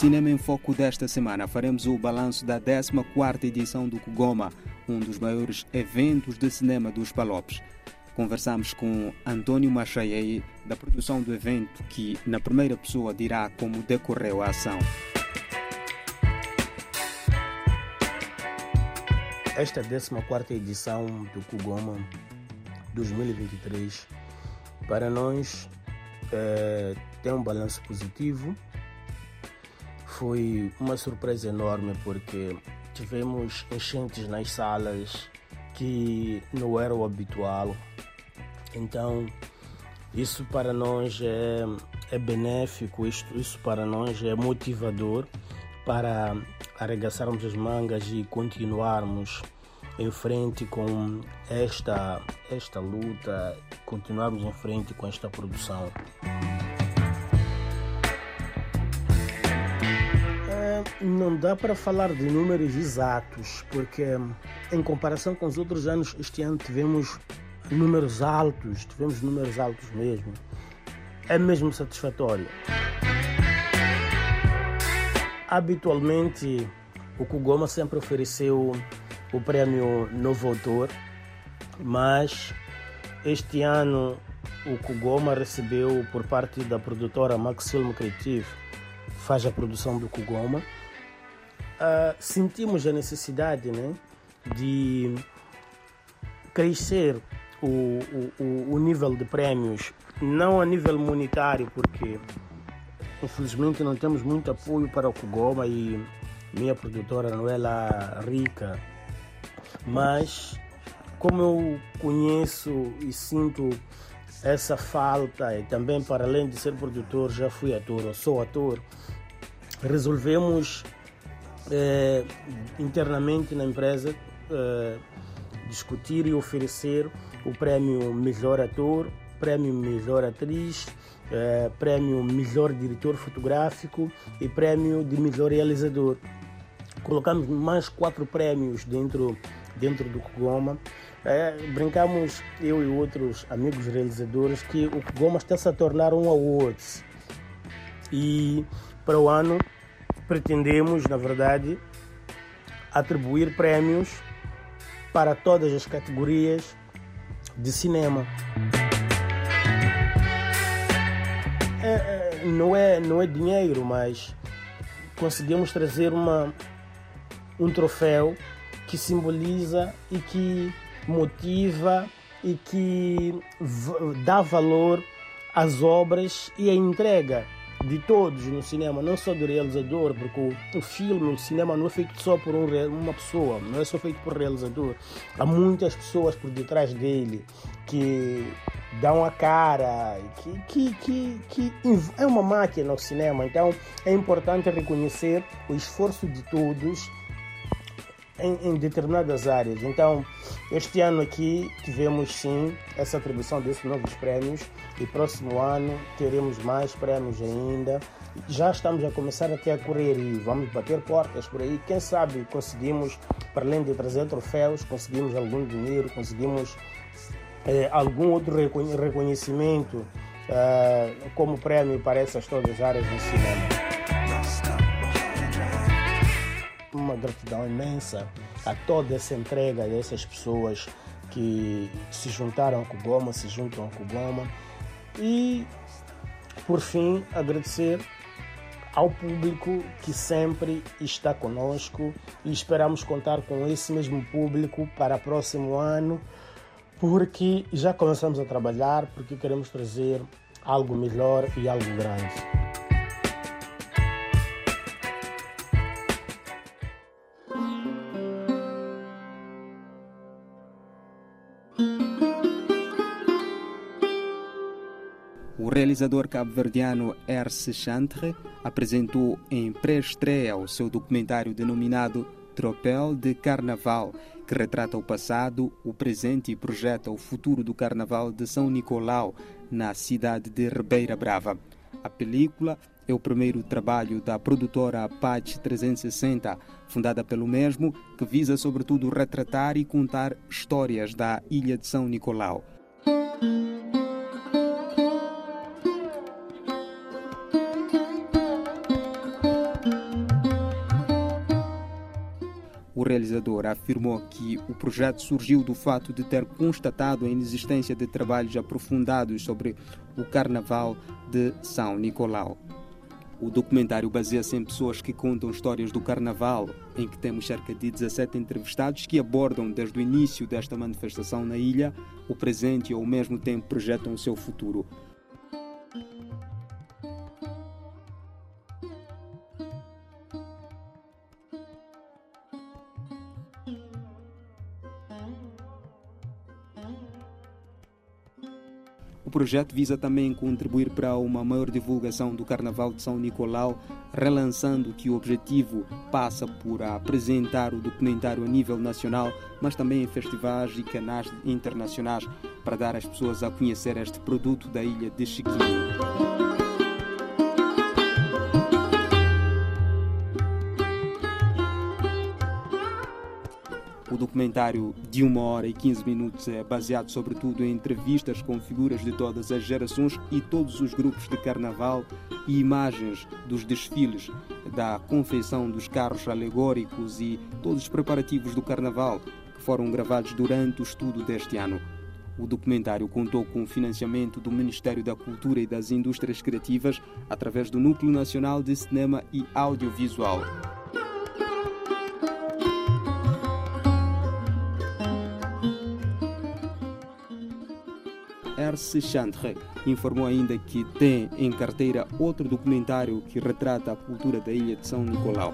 Cinema em Foco desta semana faremos o balanço da 14ª edição do Kugoma, um dos maiores eventos de cinema dos Palopes. Conversamos com Antônio Machaiei, da produção do evento, que na primeira pessoa dirá como decorreu a ação. Esta 14ª edição do Kugoma 2023 para nós é, tem um balanço positivo foi uma surpresa enorme porque tivemos enchentes nas salas que não era o habitual. Então, isso para nós é, é benéfico, isto, isso para nós é motivador para arregaçarmos as mangas e continuarmos em frente com esta, esta luta, continuarmos em frente com esta produção. Não dá para falar de números exatos, porque em comparação com os outros anos, este ano tivemos números altos, tivemos números altos mesmo. É mesmo satisfatório. Habitualmente, o Kugoma sempre ofereceu o prêmio Novo Autor, mas este ano o Kugoma recebeu por parte da produtora Max Film Creative, faz a produção do Kugoma, uh, sentimos a necessidade né, de crescer o, o, o nível de prémios, não a nível monetário, porque infelizmente não temos muito apoio para o Kugoma e minha produtora não é rica, mas como eu conheço e sinto essa falta e também para além de ser produtor já fui ator ou sou ator resolvemos eh, internamente na empresa eh, discutir e oferecer o prémio Melhor Ator, prémio Melhor Atriz, eh, prémio Melhor Diretor Fotográfico e prémio de Melhor Realizador. Colocamos mais quatro prémios dentro, dentro do Kugoma. É, brincamos, eu e outros amigos realizadores, que o Kugoma está-se a tornar um awards. E para o ano pretendemos, na verdade, atribuir prémios para todas as categorias de cinema. É, é, não, é, não é dinheiro, mas conseguimos trazer uma, um troféu que simboliza e que motiva e que dá valor às obras e à entrega de todos no cinema, não só do realizador, porque o, o filme, o cinema não é feito só por um, uma pessoa, não é só feito por realizador. Há muitas pessoas por detrás dele que dão a cara, que, que, que, que é uma máquina no cinema. Então é importante reconhecer o esforço de todos em, em, determinadas áreas. Então, este ano aqui tivemos sim essa atribuição desses novos prémios e próximo ano teremos mais prémios ainda. Já estamos a começar até a correr e vamos bater portas por aí. Quem sabe conseguimos, para além de trazer troféus, conseguimos algum dinheiro, conseguimos eh, algum outro reconhecimento eh, como prémio para essas todas as áreas do cinema uma gratidão imensa a toda essa entrega dessas pessoas que se juntaram com o Goma, se juntam com o Goma. E, por fim, agradecer ao público que sempre está conosco e esperamos contar com esse mesmo público para o próximo ano, porque já começamos a trabalhar, porque queremos trazer algo melhor e algo grande. Realizador cabo-verdiano Erce Chantre apresentou em pré-estreia o seu documentário denominado Tropel de Carnaval, que retrata o passado, o presente e projeta o futuro do Carnaval de São Nicolau, na cidade de Ribeira Brava. A película é o primeiro trabalho da produtora Apache 360, fundada pelo mesmo, que visa sobretudo retratar e contar histórias da ilha de São Nicolau. Realizador afirmou que o projeto surgiu do fato de ter constatado a inexistência de trabalhos aprofundados sobre o Carnaval de São Nicolau. O documentário baseia-se em pessoas que contam histórias do Carnaval, em que temos cerca de 17 entrevistados que abordam desde o início desta manifestação na ilha o presente e ao mesmo tempo projetam o seu futuro. O projeto visa também contribuir para uma maior divulgação do Carnaval de São Nicolau, relançando que o objetivo passa por apresentar o documentário a nível nacional, mas também em festivais e canais internacionais, para dar às pessoas a conhecer este produto da ilha de Chiquinho. Documentário de uma hora e 15 minutos é baseado sobretudo em entrevistas com figuras de todas as gerações e todos os grupos de carnaval e imagens dos desfiles, da confeição dos carros alegóricos e todos os preparativos do carnaval que foram gravados durante o estudo deste ano. O documentário contou com o financiamento do Ministério da Cultura e das Indústrias Criativas através do Núcleo Nacional de Cinema e Audiovisual. Erce Chantre informou ainda que tem em carteira outro documentário que retrata a cultura da ilha de São Nicolau.